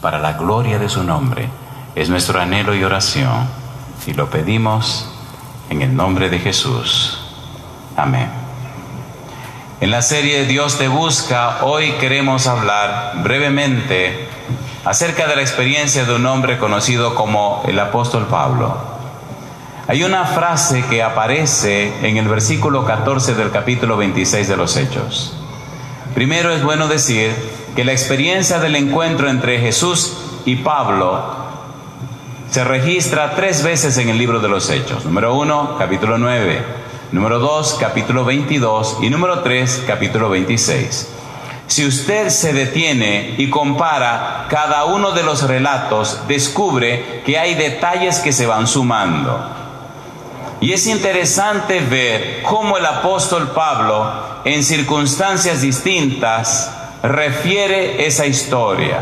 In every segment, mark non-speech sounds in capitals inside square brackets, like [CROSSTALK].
para la gloria de su nombre. Es nuestro anhelo y oración y lo pedimos en el nombre de Jesús. Amén. En la serie Dios te busca, hoy queremos hablar brevemente acerca de la experiencia de un hombre conocido como el apóstol Pablo. Hay una frase que aparece en el versículo 14 del capítulo 26 de los Hechos. Primero es bueno decir que la experiencia del encuentro entre Jesús y Pablo se registra tres veces en el libro de los Hechos. Número uno, capítulo 9. Número dos, capítulo 22. Y número tres, capítulo 26. Si usted se detiene y compara cada uno de los relatos, descubre que hay detalles que se van sumando. Y es interesante ver cómo el apóstol Pablo, en circunstancias distintas, refiere esa historia.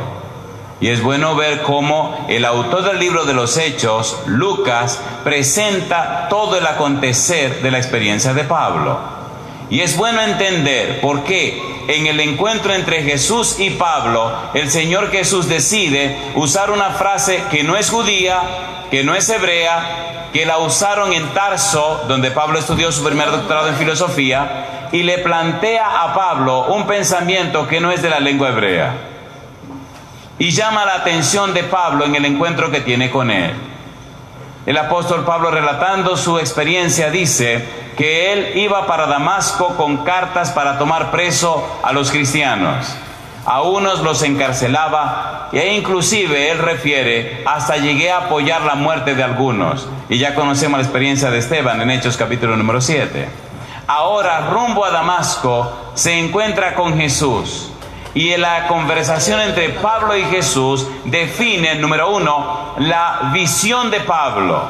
Y es bueno ver cómo el autor del libro de los Hechos, Lucas, presenta todo el acontecer de la experiencia de Pablo. Y es bueno entender por qué en el encuentro entre Jesús y Pablo, el Señor Jesús decide usar una frase que no es judía, que no es hebrea, que la usaron en Tarso, donde Pablo estudió su primer doctorado en filosofía, y le plantea a Pablo un pensamiento que no es de la lengua hebrea. Y llama la atención de Pablo en el encuentro que tiene con él. El apóstol Pablo relatando su experiencia dice que él iba para Damasco con cartas para tomar preso a los cristianos. A unos los encarcelaba e inclusive él refiere hasta llegué a apoyar la muerte de algunos. Y ya conocemos la experiencia de Esteban en Hechos capítulo número 7 ahora rumbo a Damasco, se encuentra con Jesús. Y la conversación entre Pablo y Jesús define, número uno, la visión de Pablo.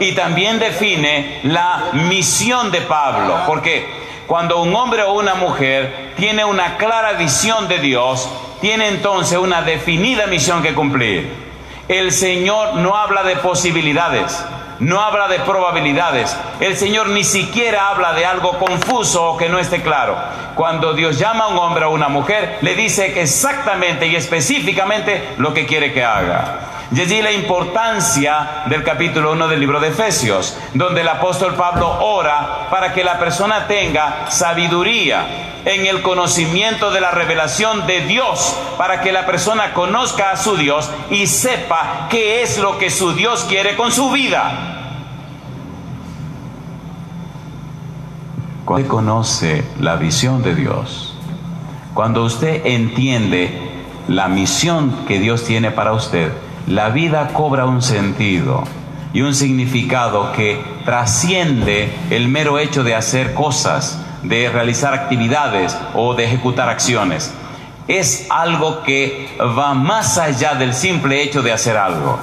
Y también define la misión de Pablo. Porque cuando un hombre o una mujer tiene una clara visión de Dios, tiene entonces una definida misión que cumplir. El Señor no habla de posibilidades no habla de probabilidades. El Señor ni siquiera habla de algo confuso o que no esté claro. Cuando Dios llama a un hombre o a una mujer, le dice exactamente y específicamente lo que quiere que haga. Y allí la importancia del capítulo 1 del libro de Efesios, donde el apóstol Pablo ora para que la persona tenga sabiduría en el conocimiento de la revelación de Dios, para que la persona conozca a su Dios y sepa qué es lo que su Dios quiere con su vida. Cuando usted conoce la visión de Dios, cuando usted entiende la misión que Dios tiene para usted, la vida cobra un sentido y un significado que trasciende el mero hecho de hacer cosas, de realizar actividades o de ejecutar acciones. Es algo que va más allá del simple hecho de hacer algo.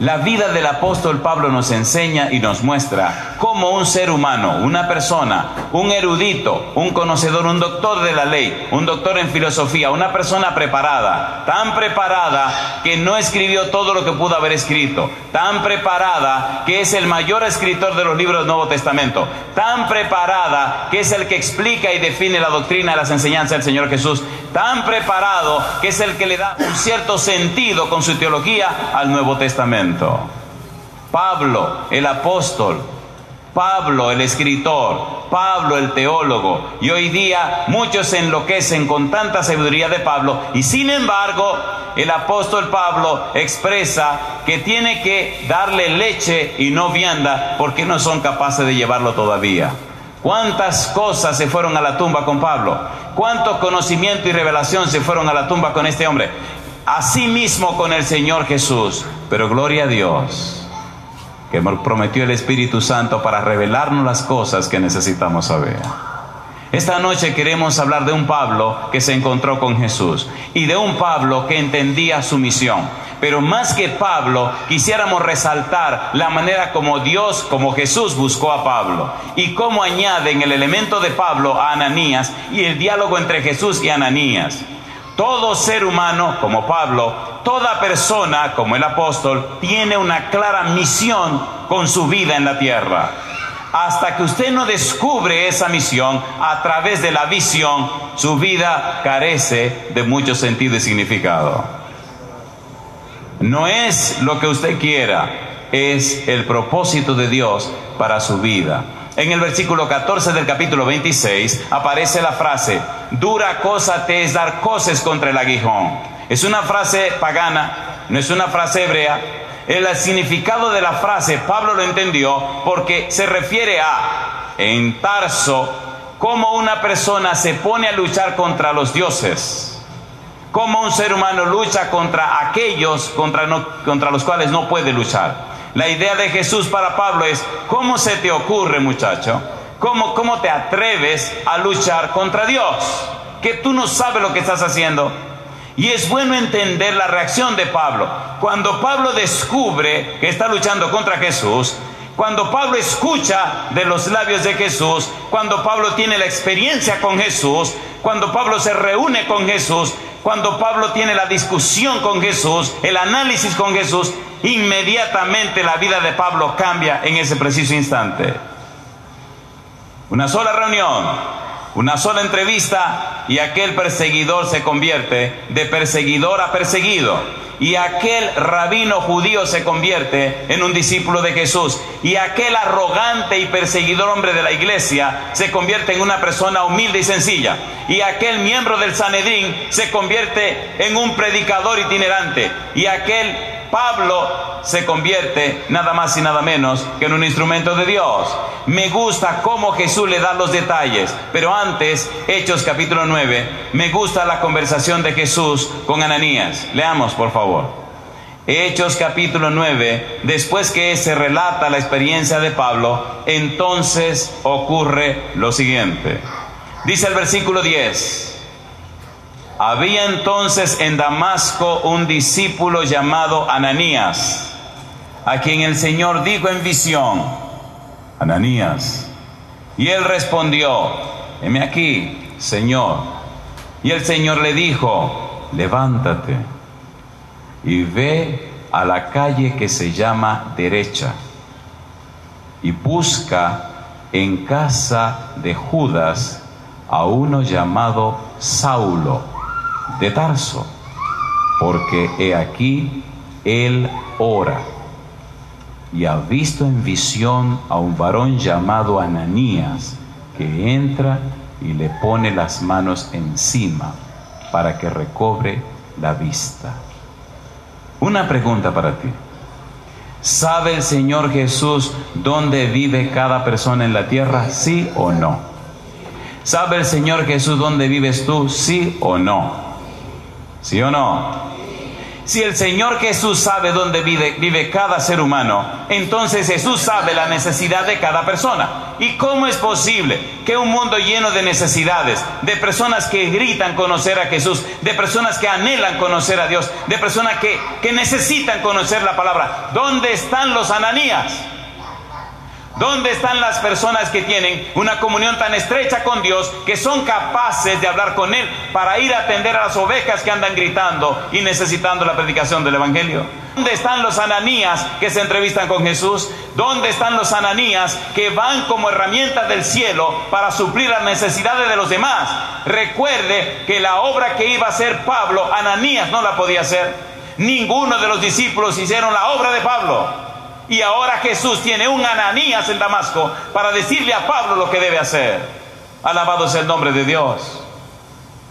La vida del apóstol Pablo nos enseña y nos muestra cómo un ser humano, una persona, un erudito, un conocedor, un doctor de la ley, un doctor en filosofía, una persona preparada, tan preparada que no escribió todo lo que pudo haber escrito, tan preparada que es el mayor escritor de los libros del Nuevo Testamento, tan preparada que es el que explica y define la doctrina y las enseñanzas del Señor Jesús, tan preparado que es el que le da un cierto sentido con su teología al Nuevo Testamento. Pablo, el apóstol, Pablo, el escritor, Pablo, el teólogo, y hoy día muchos se enloquecen con tanta sabiduría de Pablo, y sin embargo el apóstol Pablo expresa que tiene que darle leche y no vianda porque no son capaces de llevarlo todavía. ¿Cuántas cosas se fueron a la tumba con Pablo? ¿Cuánto conocimiento y revelación se fueron a la tumba con este hombre? Asimismo con el Señor Jesús. Pero gloria a Dios, que prometió el Espíritu Santo para revelarnos las cosas que necesitamos saber. Esta noche queremos hablar de un Pablo que se encontró con Jesús y de un Pablo que entendía su misión. Pero más que Pablo, quisiéramos resaltar la manera como Dios, como Jesús buscó a Pablo y cómo añaden el elemento de Pablo a Ananías y el diálogo entre Jesús y Ananías. Todo ser humano, como Pablo, toda persona, como el apóstol, tiene una clara misión con su vida en la tierra. Hasta que usted no descubre esa misión a través de la visión, su vida carece de mucho sentido y significado. No es lo que usted quiera, es el propósito de Dios para su vida. En el versículo 14 del capítulo 26 aparece la frase, dura cosa te es dar coces contra el aguijón. Es una frase pagana, no es una frase hebrea. El significado de la frase Pablo lo entendió porque se refiere a, en Tarso, cómo una persona se pone a luchar contra los dioses cómo un ser humano lucha contra aquellos contra, contra, los cuales no puede luchar. La idea de Jesús para Pablo es, ¿cómo se te ocurre muchacho? ¿Cómo, ¿Cómo te atreves a luchar contra Dios? Que tú no sabes lo que estás haciendo. Y es bueno entender la reacción de Pablo. Cuando Pablo descubre que está luchando contra Jesús, cuando Pablo escucha de los labios de Jesús, cuando Pablo tiene la experiencia con Jesús, cuando Pablo se reúne con Jesús, cuando Pablo tiene la discusión con Jesús, el análisis con Jesús, inmediatamente la vida de Pablo cambia en ese preciso instante. Una sola reunión, una sola entrevista y aquel perseguidor se convierte de perseguidor a perseguido. Y aquel rabino judío se convierte en un discípulo de Jesús. Y aquel arrogante y perseguidor hombre de la iglesia se convierte en una persona humilde y sencilla. Y aquel miembro del Sanedrín se convierte en un predicador itinerante. Y aquel Pablo se convierte nada más y nada menos que en un instrumento de Dios. Me gusta cómo Jesús le da los detalles, pero antes, Hechos capítulo 9, me gusta la conversación de Jesús con Ananías. Leamos, por favor. Hechos capítulo 9, después que se relata la experiencia de Pablo, entonces ocurre lo siguiente. Dice el versículo 10. Había entonces en Damasco un discípulo llamado Ananías, a quien el Señor dijo en visión, Ananías. Y él respondió, heme aquí, Señor. Y el Señor le dijo, levántate y ve a la calle que se llama derecha y busca en casa de Judas a uno llamado Saulo de Tarso, porque he aquí él ora y ha visto en visión a un varón llamado Ananías que entra y le pone las manos encima para que recobre la vista. Una pregunta para ti. ¿Sabe el Señor Jesús dónde vive cada persona en la tierra? ¿Sí o no? ¿Sabe el Señor Jesús dónde vives tú? ¿Sí o no? ¿Sí o no? Si el Señor Jesús sabe dónde vive, cada ser humano, entonces Jesús sabe la necesidad de cada persona. ¿Y cómo es posible que un mundo lleno de necesidades, de personas que gritan conocer a Jesús, de personas que anhelan conocer a Dios, de personas que, que necesitan conocer la palabra, ¿dónde están los ananías? ¿Dónde están las personas que tienen una comunión tan estrecha con Dios que son capaces de hablar con Él para ir a atender a las ovejas que andan gritando y necesitando la predicación del Evangelio? ¿Dónde están los ananías que se entrevistan con Jesús? ¿Dónde están los ananías que van como herramientas del cielo para suplir las necesidades de los demás? Recuerde que la obra que iba a hacer Pablo, Ananías no la podía hacer. Ninguno de los discípulos hicieron la obra de Pablo. Y ahora Jesús tiene un Ananías en Damasco para decirle a Pablo lo que debe hacer. Alabado sea el nombre de Dios.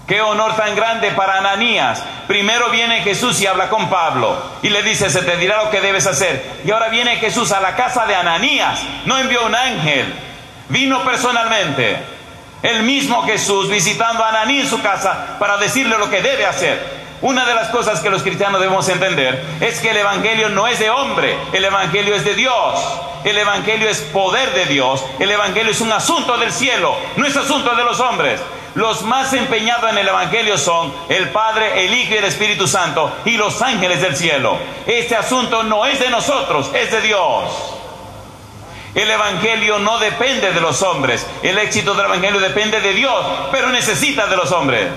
Qué honor tan grande para Ananías. Primero viene Jesús y habla con Pablo y le dice, se te dirá lo que debes hacer. Y ahora viene Jesús a la casa de Ananías. No envió un ángel, vino personalmente. El mismo Jesús visitando a Ananías en su casa para decirle lo que debe hacer. Una de las cosas que los cristianos debemos entender es que el Evangelio no es de hombre, el Evangelio es de Dios. El Evangelio es poder de Dios, el Evangelio es un asunto del cielo, no es asunto de los hombres. Los más empeñados en el Evangelio son el Padre, el Hijo y el Espíritu Santo y los ángeles del cielo. Este asunto no es de nosotros, es de Dios. El Evangelio no depende de los hombres, el éxito del Evangelio depende de Dios, pero necesita de los hombres.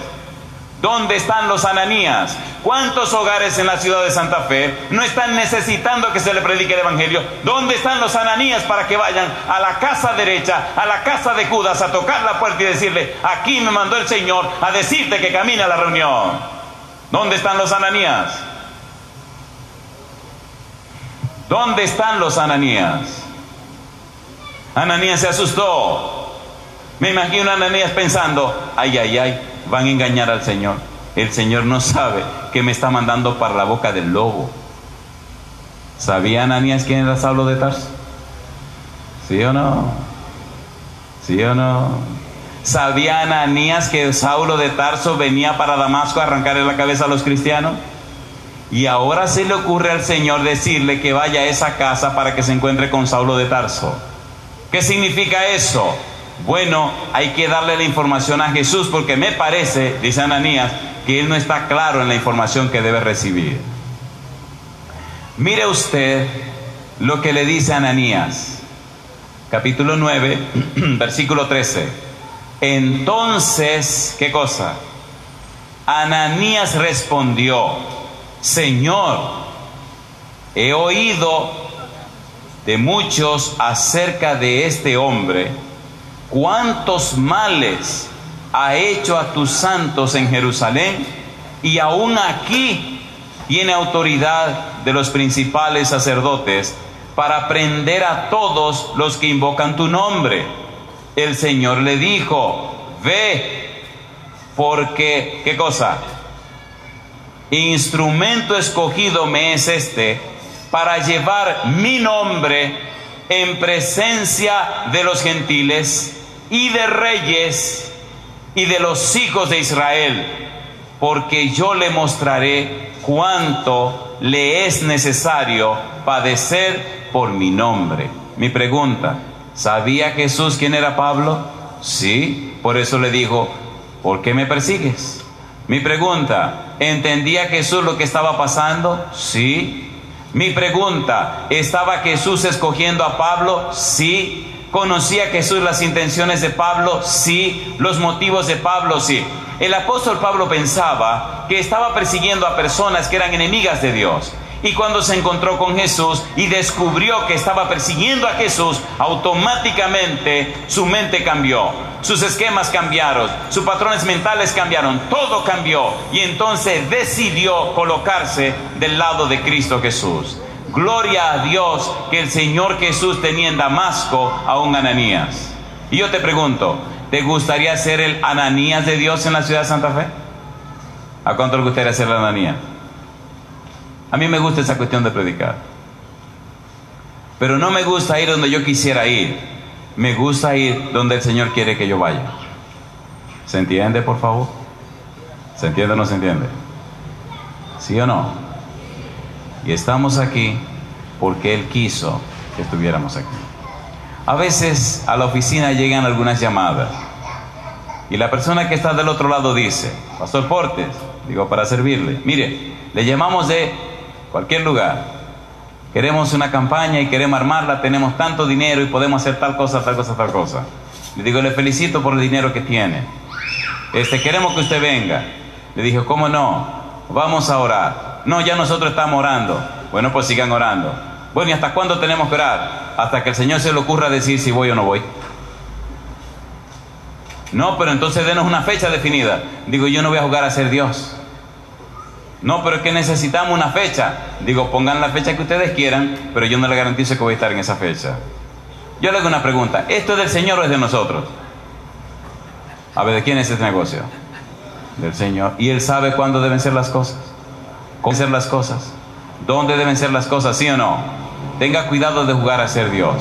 ¿Dónde están los ananías? ¿Cuántos hogares en la ciudad de Santa Fe no están necesitando que se le predique el Evangelio? ¿Dónde están los ananías para que vayan a la casa derecha, a la casa de Judas, a tocar la puerta y decirle, aquí me mandó el Señor a decirte que camina a la reunión? ¿Dónde están los ananías? ¿Dónde están los Ananías? Ananías se asustó. Me imagino a Ananías pensando, ay, ay, ay, van a engañar al Señor. El Señor no sabe que me está mandando para la boca del lobo. ¿Sabía Ananías quién era Saulo de Tarso? ¿Sí o no? ¿Sí o no? ¿Sabía Ananías que Saulo de Tarso venía para Damasco a arrancarle la cabeza a los cristianos? Y ahora se le ocurre al Señor decirle que vaya a esa casa para que se encuentre con Saulo de Tarso. ¿Qué significa eso? Bueno, hay que darle la información a Jesús porque me parece, dice Ananías, que él no está claro en la información que debe recibir. Mire usted lo que le dice Ananías, capítulo 9, [CLEARS THROAT] versículo 13. Entonces, ¿qué cosa? Ananías respondió, Señor, he oído de muchos acerca de este hombre, cuántos males ha hecho a tus santos en Jerusalén y aún aquí tiene autoridad de los principales sacerdotes para prender a todos los que invocan tu nombre. El Señor le dijo, ve, porque, ¿qué cosa? Instrumento escogido me es este para llevar mi nombre en presencia de los gentiles y de reyes y de los hijos de Israel, porque yo le mostraré cuánto le es necesario padecer por mi nombre. Mi pregunta, ¿sabía Jesús quién era Pablo? Sí, por eso le dijo, ¿por qué me persigues? Mi pregunta, ¿entendía Jesús lo que estaba pasando? Sí. Mi pregunta, ¿estaba Jesús escogiendo a Pablo? Sí. ¿Conocía Jesús las intenciones de Pablo? Sí. ¿Los motivos de Pablo? Sí. El apóstol Pablo pensaba que estaba persiguiendo a personas que eran enemigas de Dios. Y cuando se encontró con Jesús y descubrió que estaba persiguiendo a Jesús, automáticamente su mente cambió, sus esquemas cambiaron, sus patrones mentales cambiaron, todo cambió. Y entonces decidió colocarse del lado de Cristo Jesús. Gloria a Dios que el Señor Jesús tenía en Damasco a un Ananías. Y yo te pregunto, ¿te gustaría ser el Ananías de Dios en la ciudad de Santa Fe? ¿A cuánto le gustaría ser el Ananías? A mí me gusta esa cuestión de predicar. Pero no me gusta ir donde yo quisiera ir. Me gusta ir donde el Señor quiere que yo vaya. ¿Se entiende, por favor? ¿Se entiende o no se entiende? ¿Sí o no? Y estamos aquí porque Él quiso que estuviéramos aquí. A veces a la oficina llegan algunas llamadas y la persona que está del otro lado dice, Pastor Portes, digo para servirle, mire, le llamamos de cualquier lugar. Queremos una campaña y queremos armarla, tenemos tanto dinero y podemos hacer tal cosa, tal cosa, tal cosa. Le digo, le felicito por el dinero que tiene. Este, queremos que usted venga. Le dije, ¿cómo no? Vamos a orar. No, ya nosotros estamos orando. Bueno, pues sigan orando. Bueno, ¿y hasta cuándo tenemos que orar? Hasta que el Señor se le ocurra decir si voy o no voy. No, pero entonces denos una fecha definida. Digo, yo no voy a jugar a ser Dios. No, pero es que necesitamos una fecha. Digo, pongan la fecha que ustedes quieran, pero yo no le garantizo que voy a estar en esa fecha. Yo le hago una pregunta. ¿Esto es del Señor o es de nosotros? A ver, ¿de quién es este negocio? Del Señor. Y Él sabe cuándo deben ser las cosas. ¿Cómo ser las cosas? ¿Dónde deben ser las cosas? ¿Sí o no? Tenga cuidado de jugar a ser Dios.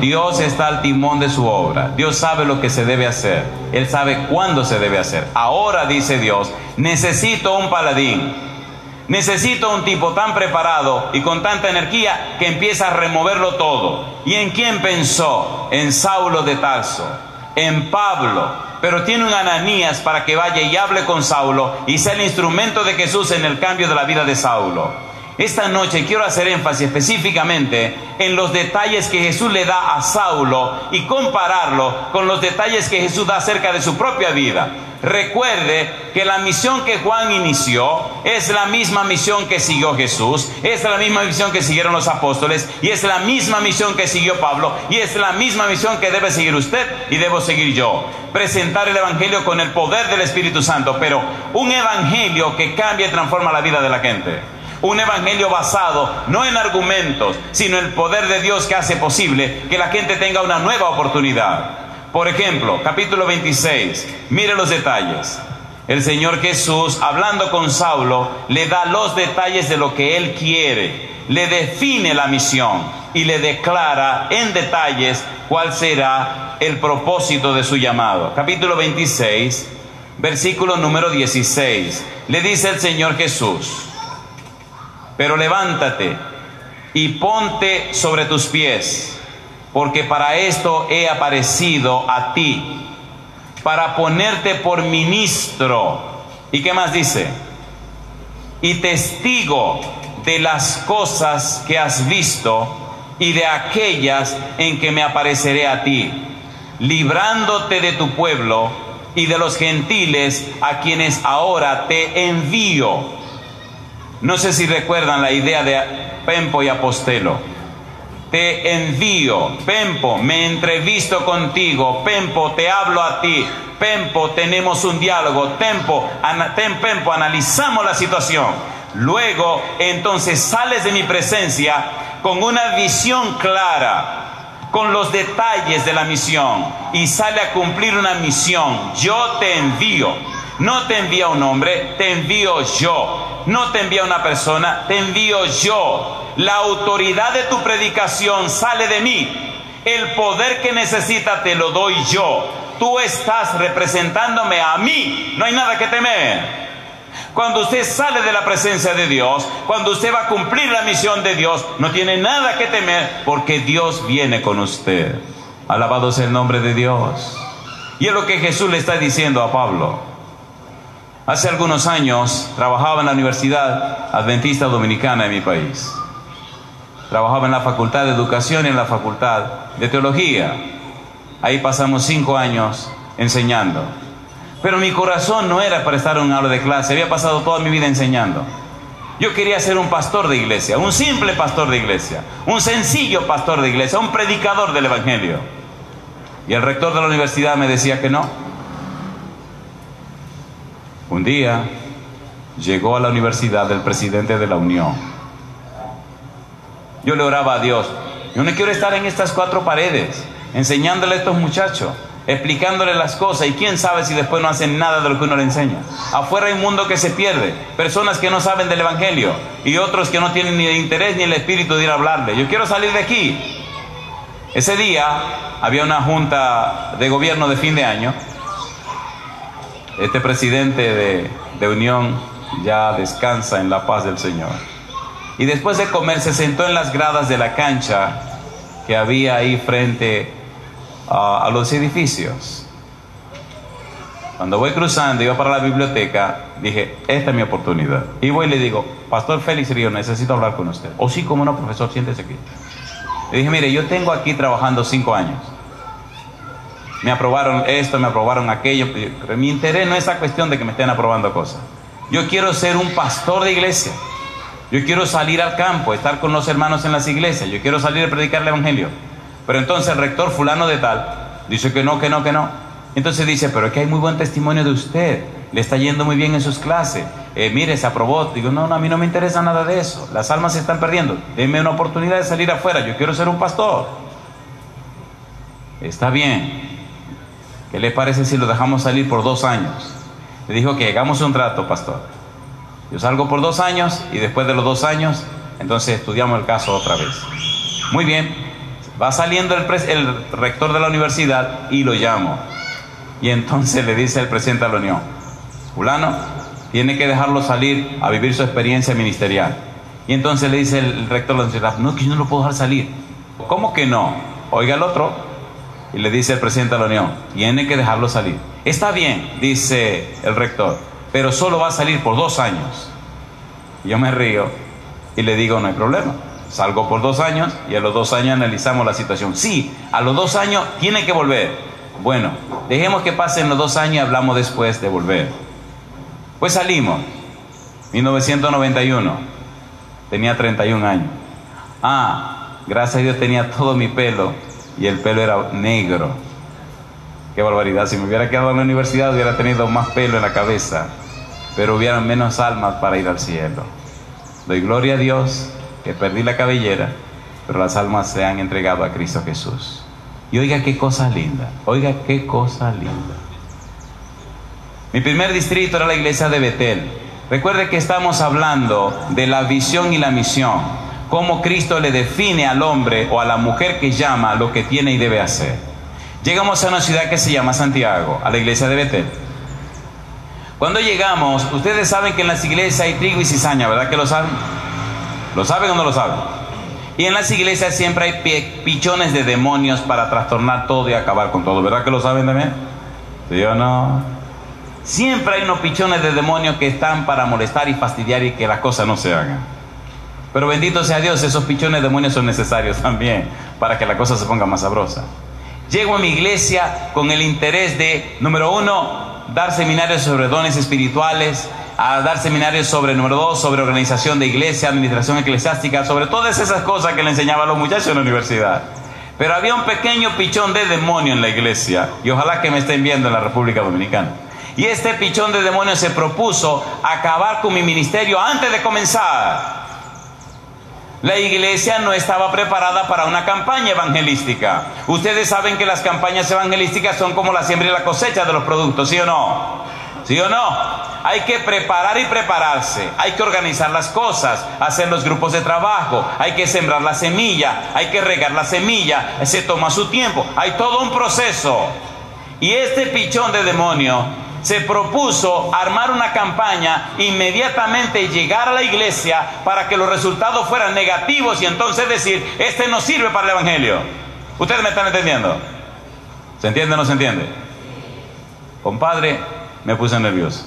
Dios está al timón de su obra. Dios sabe lo que se debe hacer. Él sabe cuándo se debe hacer. Ahora dice Dios, necesito un paladín. Necesito un tipo tan preparado y con tanta energía que empieza a removerlo todo. ¿Y en quién pensó? En Saulo de Tarso, en Pablo, pero tiene un Ananías para que vaya y hable con Saulo y sea el instrumento de Jesús en el cambio de la vida de Saulo. Esta noche quiero hacer énfasis específicamente en los detalles que Jesús le da a Saulo y compararlo con los detalles que Jesús da acerca de su propia vida. Recuerde que la misión que Juan inició es la misma misión que siguió Jesús, es la misma misión que siguieron los apóstoles y es la misma misión que siguió Pablo y es la misma misión que debe seguir usted y debo seguir yo. Presentar el Evangelio con el poder del Espíritu Santo, pero un Evangelio que cambia y transforma la vida de la gente. Un evangelio basado no en argumentos, sino en el poder de Dios que hace posible que la gente tenga una nueva oportunidad. Por ejemplo, capítulo 26, mire los detalles. El Señor Jesús, hablando con Saulo, le da los detalles de lo que él quiere, le define la misión y le declara en detalles cuál será el propósito de su llamado. Capítulo 26, versículo número 16. Le dice el Señor Jesús, pero levántate y ponte sobre tus pies, porque para esto he aparecido a ti para ponerte por ministro. ¿Y qué más dice? Y testigo de las cosas que has visto y de aquellas en que me apareceré a ti, librándote de tu pueblo y de los gentiles a quienes ahora te envío. No sé si recuerdan la idea de Pempo y Apostelo. Te envío, Pempo, me entrevisto contigo, Pempo, te hablo a ti, Pempo, tenemos un diálogo, Pempo, analizamos la situación. Luego, entonces sales de mi presencia con una visión clara, con los detalles de la misión y sale a cumplir una misión. Yo te envío. No te envía un hombre, te envío yo. No te envía una persona, te envío yo. La autoridad de tu predicación sale de mí. El poder que necesita te lo doy yo. Tú estás representándome a mí. No hay nada que temer. Cuando usted sale de la presencia de Dios, cuando usted va a cumplir la misión de Dios, no tiene nada que temer porque Dios viene con usted. Alabado sea el nombre de Dios. Y es lo que Jesús le está diciendo a Pablo. Hace algunos años trabajaba en la Universidad Adventista Dominicana de mi país. Trabajaba en la Facultad de Educación y en la Facultad de Teología. Ahí pasamos cinco años enseñando. Pero mi corazón no era para estar en un aula de clase, había pasado toda mi vida enseñando. Yo quería ser un pastor de iglesia, un simple pastor de iglesia, un sencillo pastor de iglesia, un predicador del Evangelio. Y el rector de la universidad me decía que no. Un día llegó a la universidad el presidente de la Unión yo le oraba a Dios. Yo no quiero estar en estas cuatro paredes, enseñándole a estos muchachos, explicándole las cosas y quién sabe si después no hacen nada de lo que uno le enseña. Afuera hay un mundo que se pierde, personas que no saben del Evangelio y otros que no tienen ni el interés ni el espíritu de ir a hablarle. Yo quiero salir de aquí. Ese día había una junta de gobierno de fin de año. Este presidente de, Unión ya descansa en la paz del Señor. Y después de comer se sentó en las gradas de la cancha que había ahí frente a los edificios. Cuando voy cruzando, iba para la biblioteca, dije, esta es mi oportunidad. Y voy y le digo, Pastor Félix Río, necesito hablar con usted. O oh, sí, como no, profesor, siéntese aquí. Le dije, mire, yo tengo aquí trabajando cinco años. Me aprobaron esto, me aprobaron aquello. Mi interés no es esa cuestión de que me estén aprobando cosas. Yo quiero ser un pastor de iglesia. Yo quiero salir al campo, estar con los hermanos en las iglesias. Yo quiero salir a predicar el Evangelio. Pero entonces el rector fulano de tal dice que no, que no, que no. Entonces dice, pero es que hay muy buen testimonio de usted. Le está yendo muy bien en sus clases. Eh, mire, se aprobó. Digo, no, no, a mí no me interesa nada de eso. Las almas se están perdiendo. Denme una oportunidad de salir afuera. Yo quiero ser un pastor. Está bien. ¿Qué le parece si lo dejamos salir por dos años? Le dijo que hagamos un trato, pastor. Yo salgo por dos años y después de los dos años, entonces estudiamos el caso otra vez. Muy bien, va saliendo el, rector de la universidad y lo llamo. Y entonces le dice el presidente de la Unión, fulano, tiene que dejarlo salir a vivir su experiencia ministerial. Y entonces le dice el rector de la universidad, no, que yo no lo puedo dejar salir. ¿Cómo que no? Oiga el otro. Y le dice el presidente de la Unión, tiene que dejarlo salir. Está bien, dice el rector pero solo va a salir por dos años. Yo me río y le digo, no hay problema. Salgo por dos años y a los dos años analizamos la situación. Sí, a los dos años tiene que volver. Bueno, dejemos que pasen los dos años y hablamos después de volver. Pues salimos, 1991, tenía 31 años. Ah, gracias a Dios tenía todo mi pelo y el pelo era negro. Qué barbaridad, si me hubiera quedado en la universidad hubiera tenido más pelo en la cabeza pero hubieran menos almas para ir al cielo. Doy gloria a Dios que perdí la cabellera, pero las almas se han entregado a Cristo Jesús. Y oiga qué cosa linda, oiga qué cosa linda. Mi primer distrito era la iglesia de Betel. Recuerde que estamos hablando de la visión y la misión, cómo Cristo le define al hombre o a la mujer que llama lo que tiene y debe hacer. Llegamos a una ciudad que se llama Santiago, a la iglesia de Betel. Cuando llegamos, ustedes saben que en las iglesias hay trigo y cizaña, ¿verdad que lo saben? ¿Lo saben o no lo saben? Y en las iglesias siempre hay pichones de demonios para trastornar todo y acabar con todo, ¿verdad que lo saben también? ¿Sí o no? Siempre hay unos pichones de demonios que están para molestar y fastidiar y que las cosas no se hagan. Pero bendito sea Dios, esos pichones de demonios son necesarios también para que la cosa se ponga más sabrosa. Llego a mi iglesia con el interés de, número uno, dar seminarios sobre dones espirituales, a dar seminarios sobre, número dos, sobre organización de iglesia, administración eclesiástica, sobre todas esas cosas que le enseñaba a los muchachos en la universidad. Pero había un pequeño pichón de demonio en la iglesia, y ojalá que me estén viendo en la República Dominicana. Y este pichón de demonio se propuso acabar con mi ministerio antes de comenzar. La iglesia no estaba preparada para una campaña evangelística. Ustedes saben que las campañas evangelísticas son como la siembra y la cosecha de los productos, ¿sí o no? ¿Sí o no? Hay que preparar y prepararse, hay que organizar las cosas, hacer los grupos de trabajo, hay que sembrar la semilla, hay que regar la semilla, se toma su tiempo, hay todo un proceso. Y este pichón de demonio se propuso armar una campaña, inmediatamente llegar a la iglesia para que los resultados fueran negativos y entonces decir, este no sirve para el Evangelio. ¿Ustedes me están entendiendo? ¿Se entiende o no se entiende? Compadre, me puse nervioso.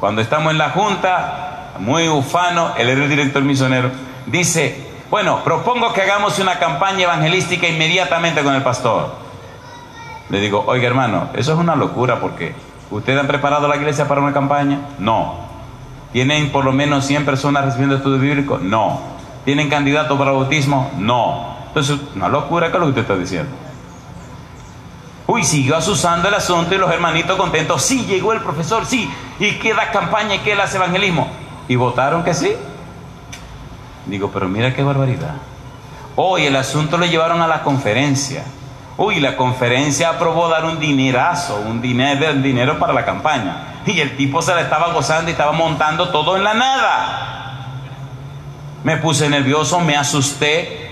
Cuando estamos en la junta, muy ufano, él era el director misionero, dice, bueno, propongo que hagamos una campaña evangelística inmediatamente con el pastor. Le digo, oiga hermano, eso es una locura porque ¿ustedes han preparado la iglesia para una campaña? No. ¿Tienen por lo menos 100 personas recibiendo estudio bíblico? No. ¿Tienen candidatos para bautismo? No. Entonces, una locura que lo que usted está diciendo. Uy, siguió asusando el asunto y los hermanitos contentos. Sí, llegó el profesor, sí. Y queda campaña y queda evangelismo. Y votaron que sí. Digo, pero mira qué barbaridad. Hoy el asunto lo llevaron a la conferencia. Uy, la conferencia aprobó dar un dinerazo, un dinero, dinero para la campaña. Y el tipo se la estaba gozando y estaba montando todo en la nada. Me puse nervioso, me asusté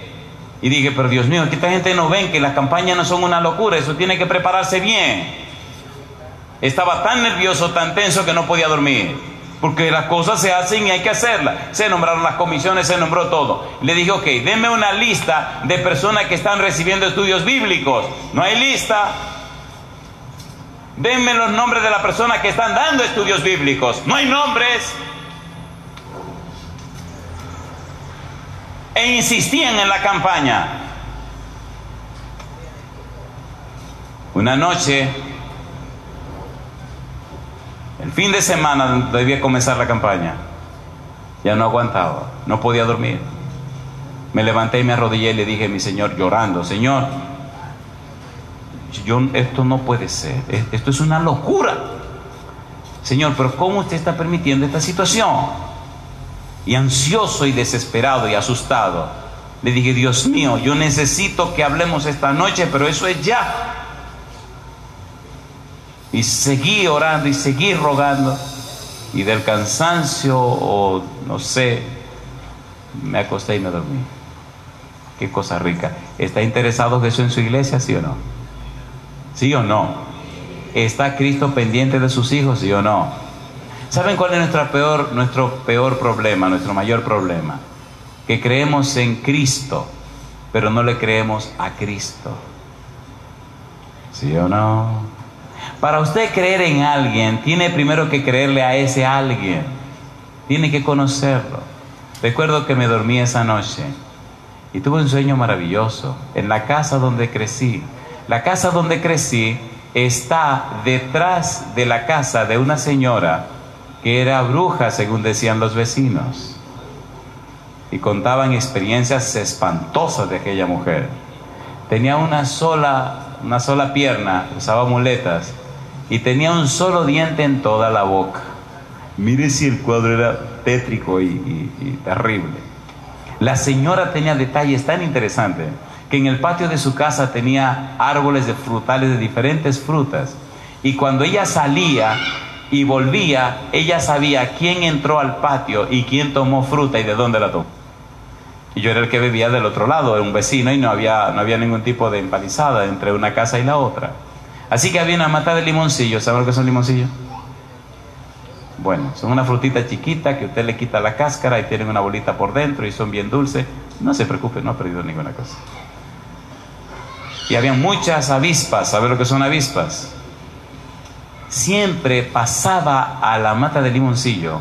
y dije, pero Dios mío, que esta gente no ven que las campañas no son una locura, eso tiene que prepararse bien. Estaba tan nervioso, tan tenso que no podía dormir porque las cosas se hacen y hay que hacerlas. Se nombraron las comisiones, se nombró todo. Le dije, ok, denme una lista de personas que están recibiendo estudios bíblicos. No hay lista. Denme los nombres de las personas que están dando estudios bíblicos. No hay nombres. E insistían en la campaña. Una noche el fin de semana debía comenzar la campaña. Ya no aguantaba, no podía dormir. Me levanté y me arrodillé y le dije a mi Señor llorando, Señor, yo, esto no puede ser, esto es una locura. Señor, pero ¿cómo usted está permitiendo esta situación? Y ansioso y desesperado y asustado, le dije, Dios mío, yo necesito que hablemos esta noche, pero eso es ya. Y seguí orando y seguí rogando. Y del cansancio o no sé, me acosté y me dormí. Qué cosa rica. ¿Está interesado Jesús en su iglesia, sí o no? ¿Sí o no? ¿Está Cristo pendiente de sus hijos, sí o no? ¿Saben cuál es nuestro peor, nuestro peor problema, nuestro mayor problema? Que creemos en Cristo, pero no le creemos a Cristo. ¿Sí o no? Para usted creer en alguien, tiene primero que creerle a ese alguien. Tiene que conocerlo. Recuerdo que me dormí esa noche y tuve un sueño maravilloso en la casa donde crecí. La casa donde crecí está detrás de la casa de una señora que era bruja, según decían los vecinos. Y contaban experiencias espantosas de aquella mujer. Tenía una sola, una sola pierna, usaba muletas y tenía un solo diente en toda la boca. Mire si el cuadro era tétrico y, y terrible. La señora tenía detalles tan interesantes que en el patio de su casa tenía árboles de frutales de diferentes frutas. Y cuando ella salía y volvía, ella sabía quién entró al patio y quién tomó fruta y de dónde la tomó. Y yo era el que bebía del otro lado, era un vecino y no había, no había ningún tipo de empalizada entre una casa y la otra. Así que había una mata de limoncillo. ¿Saben lo que son limoncillos? Bueno, son una frutita chiquita que usted le quita la cáscara y tienen una bolita por dentro y son bien dulces. No se preocupe, no ha perdido ninguna cosa. Y había muchas avispas. ¿Saben lo que son avispas? Siempre pasaba a la mata de limoncillo,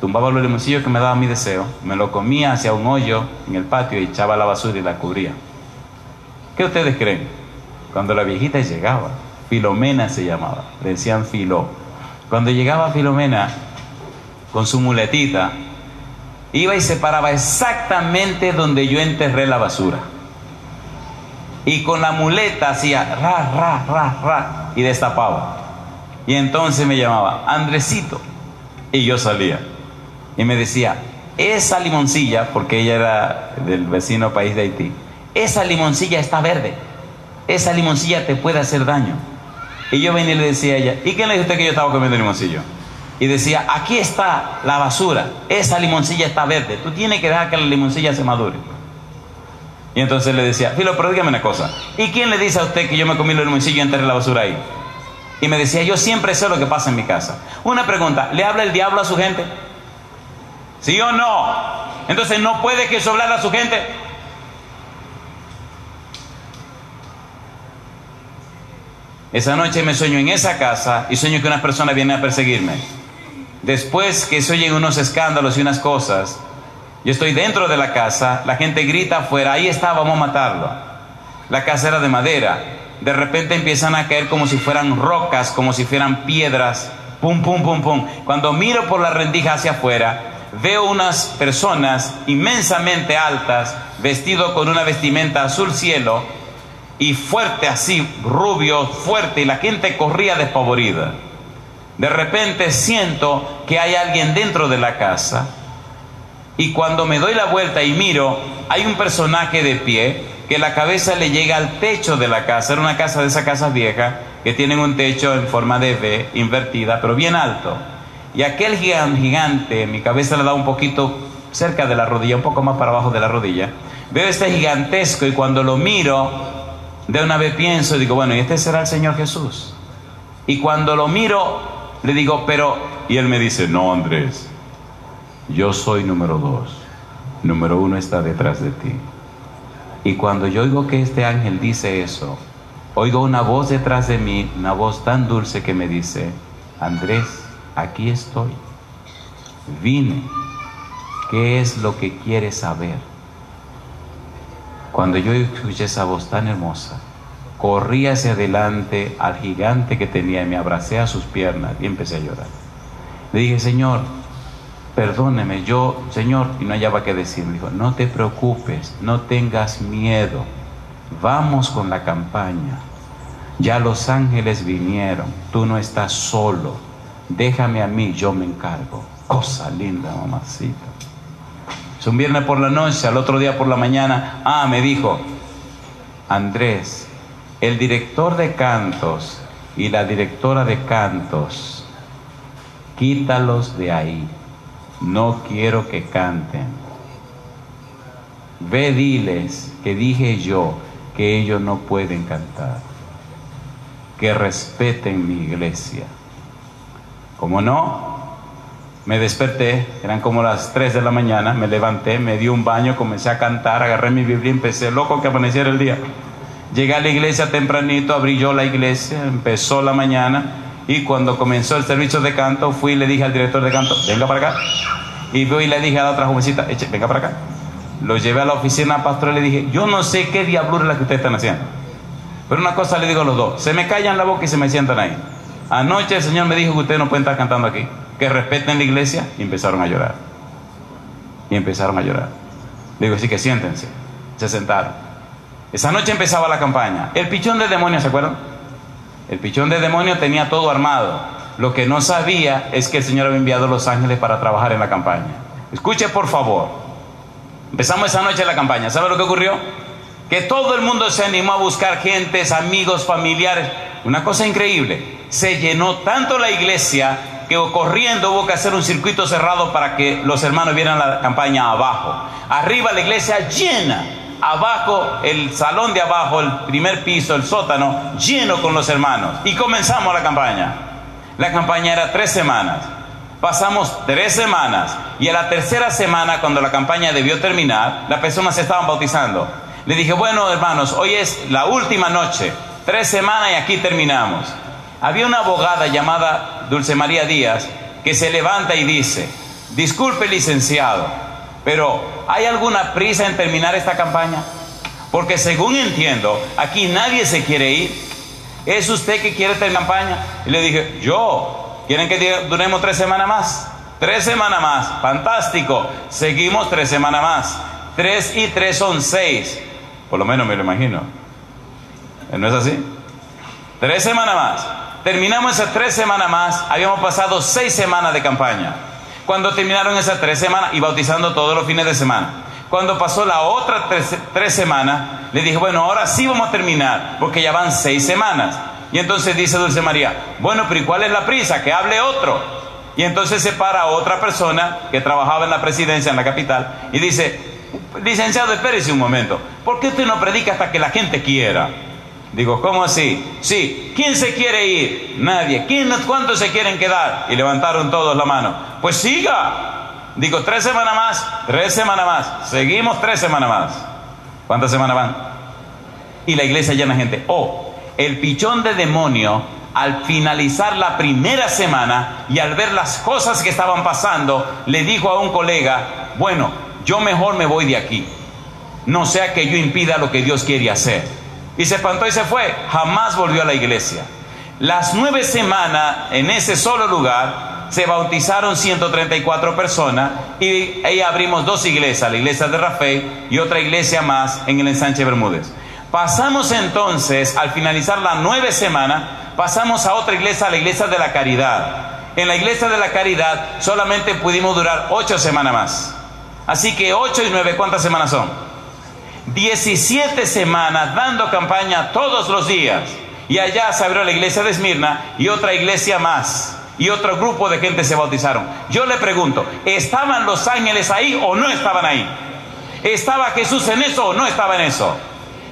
tumbaba los limoncillos que me daba mi deseo, me lo comía hacia un hoyo en el patio y echaba la basura y la cubría. ¿Qué ustedes creen? Cuando la viejita llegaba, Filomena se llamaba, le decían Filó. Cuando llegaba Filomena con su muletita, iba y se paraba exactamente donde yo enterré la basura. Y con la muleta hacía ra, ra, ra, ra y destapaba. Y entonces me llamaba, Andresito. Y yo salía. Y me decía, esa limoncilla, porque ella era del vecino país de Haití, esa limoncilla está verde. Esa limoncilla te puede hacer daño. Y yo venía y le decía a ella, ¿y quién le dijo usted que yo estaba comiendo limoncillo? Y decía, aquí está la basura, esa limoncilla está verde, tú tienes que dejar que la limoncilla se madure. Y entonces le decía, Filo, pero dígame una cosa, ¿y quién le dice a usted que yo me comí el limoncillo y enterré la basura ahí? Y me decía, yo siempre sé lo que pasa en mi casa. Una pregunta, ¿le habla el diablo a su gente? ¿Sí o no? Entonces no puede que eso hablar a su gente. Esa noche me sueño en esa casa y sueño que una persona viene a perseguirme. Después que se oyen unos escándalos y unas cosas, yo estoy dentro de la casa, la gente grita afuera, ahí está, vamos a matarlo. La casa era de madera, de repente empiezan a caer como si fueran rocas, como si fueran piedras, pum, pum, pum, pum. Cuando miro por la rendija hacia afuera, veo unas personas inmensamente altas, vestido con una vestimenta azul cielo y fuerte así, rubio, fuerte, y la gente corría despavorida. De repente siento que hay alguien dentro de la casa y cuando me doy la vuelta y miro, hay un personaje de pie que la cabeza le llega al techo de la casa. Era una casa de esa casa vieja que tienen un techo en forma de V invertida, pero bien alto. Y aquel gigante, mi cabeza le da un poquito cerca de la rodilla, un poco más para abajo de la rodilla. Veo este gigantesco y cuando lo miro, de una vez pienso, digo, bueno, y este será el Señor Jesús. Y cuando lo miro, le digo, pero, y él me dice, no, Andrés, yo soy número dos. Número uno está detrás de ti. Y cuando yo oigo que este ángel dice eso, oigo una voz detrás de mí, una voz tan dulce que me dice, Andrés, aquí estoy. Vine. ¿Qué es lo que quieres saber? Cuando yo escuché esa voz tan hermosa, corrí hacia adelante al gigante que tenía y me abracé a sus piernas y empecé a llorar. Le dije, Señor, perdóneme, yo, Señor, y no hallaba qué decir. Me dijo, no te preocupes, no tengas miedo, vamos con la campaña. Ya los ángeles vinieron, tú no estás solo, déjame a mí, yo me encargo. Cosa linda, mamacita. Es un viernes por la noche, al otro día por la mañana, ah, me dijo, Andrés, el director de cantos y la directora de cantos, quítalos de ahí no quiero que canten. Ve, diles que dije yo que ellos no pueden cantar, que respeten mi iglesia. Como no, me desperté, eran como las 3 de la mañana, me levanté, me di un baño, comencé a cantar, agarré mi Biblia y empecé, loco que amaneciera el día. Llegué a la iglesia tempranito, abrí yo la iglesia, empezó la mañana y cuando comenzó el servicio de canto, fui y le dije al director de canto, venga para acá. Y y le dije a la otra jovencita, Eche, venga para acá. Lo llevé a la oficina pastoral y le dije, yo no sé qué diablura es la que ustedes están haciendo. Pero una cosa le digo a los dos, se me callan la boca y se me sientan ahí. Anoche el Señor me dijo que ustedes no pueden estar cantando aquí, que respeten la iglesia y empezaron a llorar. Y empezaron a llorar. Digo, sí que siéntense. Se sentaron. Esa noche empezaba la campaña. El pichón del demonio, ¿se acuerdan? El pichón de demonio tenía todo armado. Lo que no sabía es que el Señor había enviado a los ángeles para trabajar en la campaña. Escuche por favor. Empezamos esa noche la campaña. ¿Sabe lo que ocurrió? Que todo el mundo se animó a buscar gentes, amigos, familiares. Una cosa increíble. Se llenó tanto la iglesia que corriendo hubo que hacer un circuito cerrado para que los hermanos vieran la campaña abajo. Arriba la iglesia llena, abajo el salón de abajo, el primer piso, el sótano, lleno con los hermanos. Y comenzamos la campaña. La campaña era tres semanas. Pasamos tres semanas y a la tercera semana, cuando la campaña debió terminar, las personas se estaban bautizando. Le dije, bueno hermanos, hoy es la última noche, tres semanas y aquí terminamos. Había una abogada llamada Dulce María Díaz que se levanta y dice, disculpe licenciado, pero ¿hay alguna prisa en terminar esta campaña? Porque según entiendo, aquí nadie se quiere ir. ¿Es usted que quiere la campaña? Y le dije, yo, ¿quieren que duremos tres semanas más? Tres semanas más, fantástico. Seguimos tres semanas más. Tres y tres son seis. Por lo menos me lo imagino. ¿No es así? Tres semanas más. Terminamos esas tres semanas más, habíamos pasado seis semanas de campaña. Cuando terminaron esas tres semanas y bautizando todos los fines de semana. Cuando pasó la otra tres, semanas, le dije, bueno, ahora sí vamos a terminar, porque ya van seis semanas. Y entonces dice Dulce María, bueno, pero ¿y cuál es la prisa? Que hable otro. Y entonces se para otra persona que trabajaba en la presidencia en la capital y dice, licenciado, espérese un momento, ¿por qué usted no predica hasta que la gente quiera? Digo, ¿cómo así? Sí, ¿quién se quiere ir? Nadie. ¿Quién, ¿Cuántos se quieren quedar? Y levantaron todos la mano. Pues siga. Digo, tres semanas más, tres semanas más. Seguimos tres semanas más. ¿Cuántas semanas van? Y la iglesia llena gente. Oh, el pichón de demonio, al finalizar la primera semana y al ver las cosas que estaban pasando, le dijo a un colega, bueno, yo mejor me voy de aquí. No sea que yo impida lo que Dios quiere hacer. Y se espantó y se fue. Jamás volvió a la iglesia. Las nueve semanas en ese solo lugar se bautizaron 134 personas y ahí abrimos dos iglesias, la iglesia de Rafael y otra iglesia más en el ensanche Bermúdez. Pasamos entonces, al finalizar la nueve semanas, pasamos a otra iglesia, la iglesia de la caridad. En la iglesia de la caridad solamente pudimos durar ocho semanas más. Así que ocho y nueve, ¿cuántas semanas son? 17 semanas dando campaña todos los días. Y allá se abrió la iglesia de Esmirna y otra iglesia más. Y otro grupo de gente se bautizaron. Yo le pregunto, ¿estaban los ángeles ahí o no estaban ahí? ¿Estaba Jesús en eso o no estaba en eso?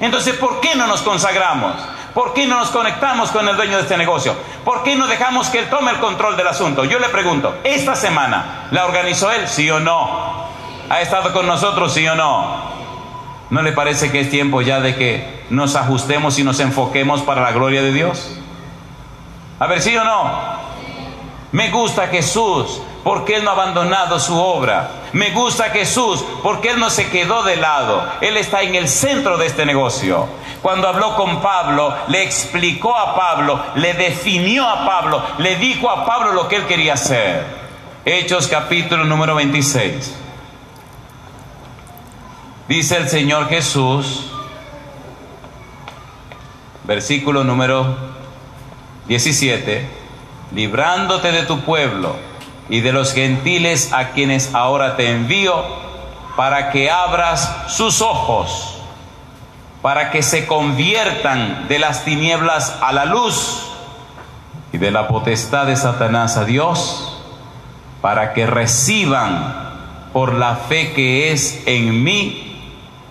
Entonces, ¿por qué no nos consagramos? ¿Por qué no nos conectamos con el dueño de este negocio? ¿Por qué no dejamos que él tome el control del asunto? Yo le pregunto, ¿esta semana la organizó él, sí o no? ¿Ha estado con nosotros, sí o no? ¿No le parece que es tiempo ya de que nos ajustemos y nos enfoquemos para la gloria de Dios? A ver, sí o no. Me gusta Jesús porque Él no ha abandonado su obra. Me gusta Jesús porque Él no se quedó de lado. Él está en el centro de este negocio. Cuando habló con Pablo, le explicó a Pablo, le definió a Pablo, le dijo a Pablo lo que Él quería hacer. Hechos capítulo número 26. Dice el Señor Jesús, versículo número 17, librándote de tu pueblo y de los gentiles a quienes ahora te envío, para que abras sus ojos, para que se conviertan de las tinieblas a la luz y de la potestad de Satanás a Dios, para que reciban por la fe que es en mí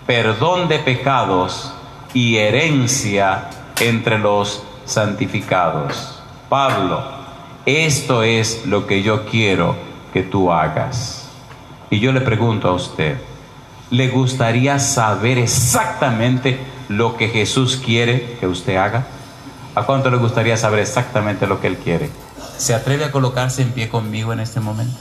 perdón de pecados y herencia entre los santificados. Pablo, esto es lo que yo quiero que tú hagas. Y yo le pregunto a usted, ¿le gustaría saber exactamente lo que Jesús quiere que usted haga? ¿A cuánto le gustaría saber exactamente lo que Él quiere? ¿Se atreve a colocarse en pie conmigo en este momento?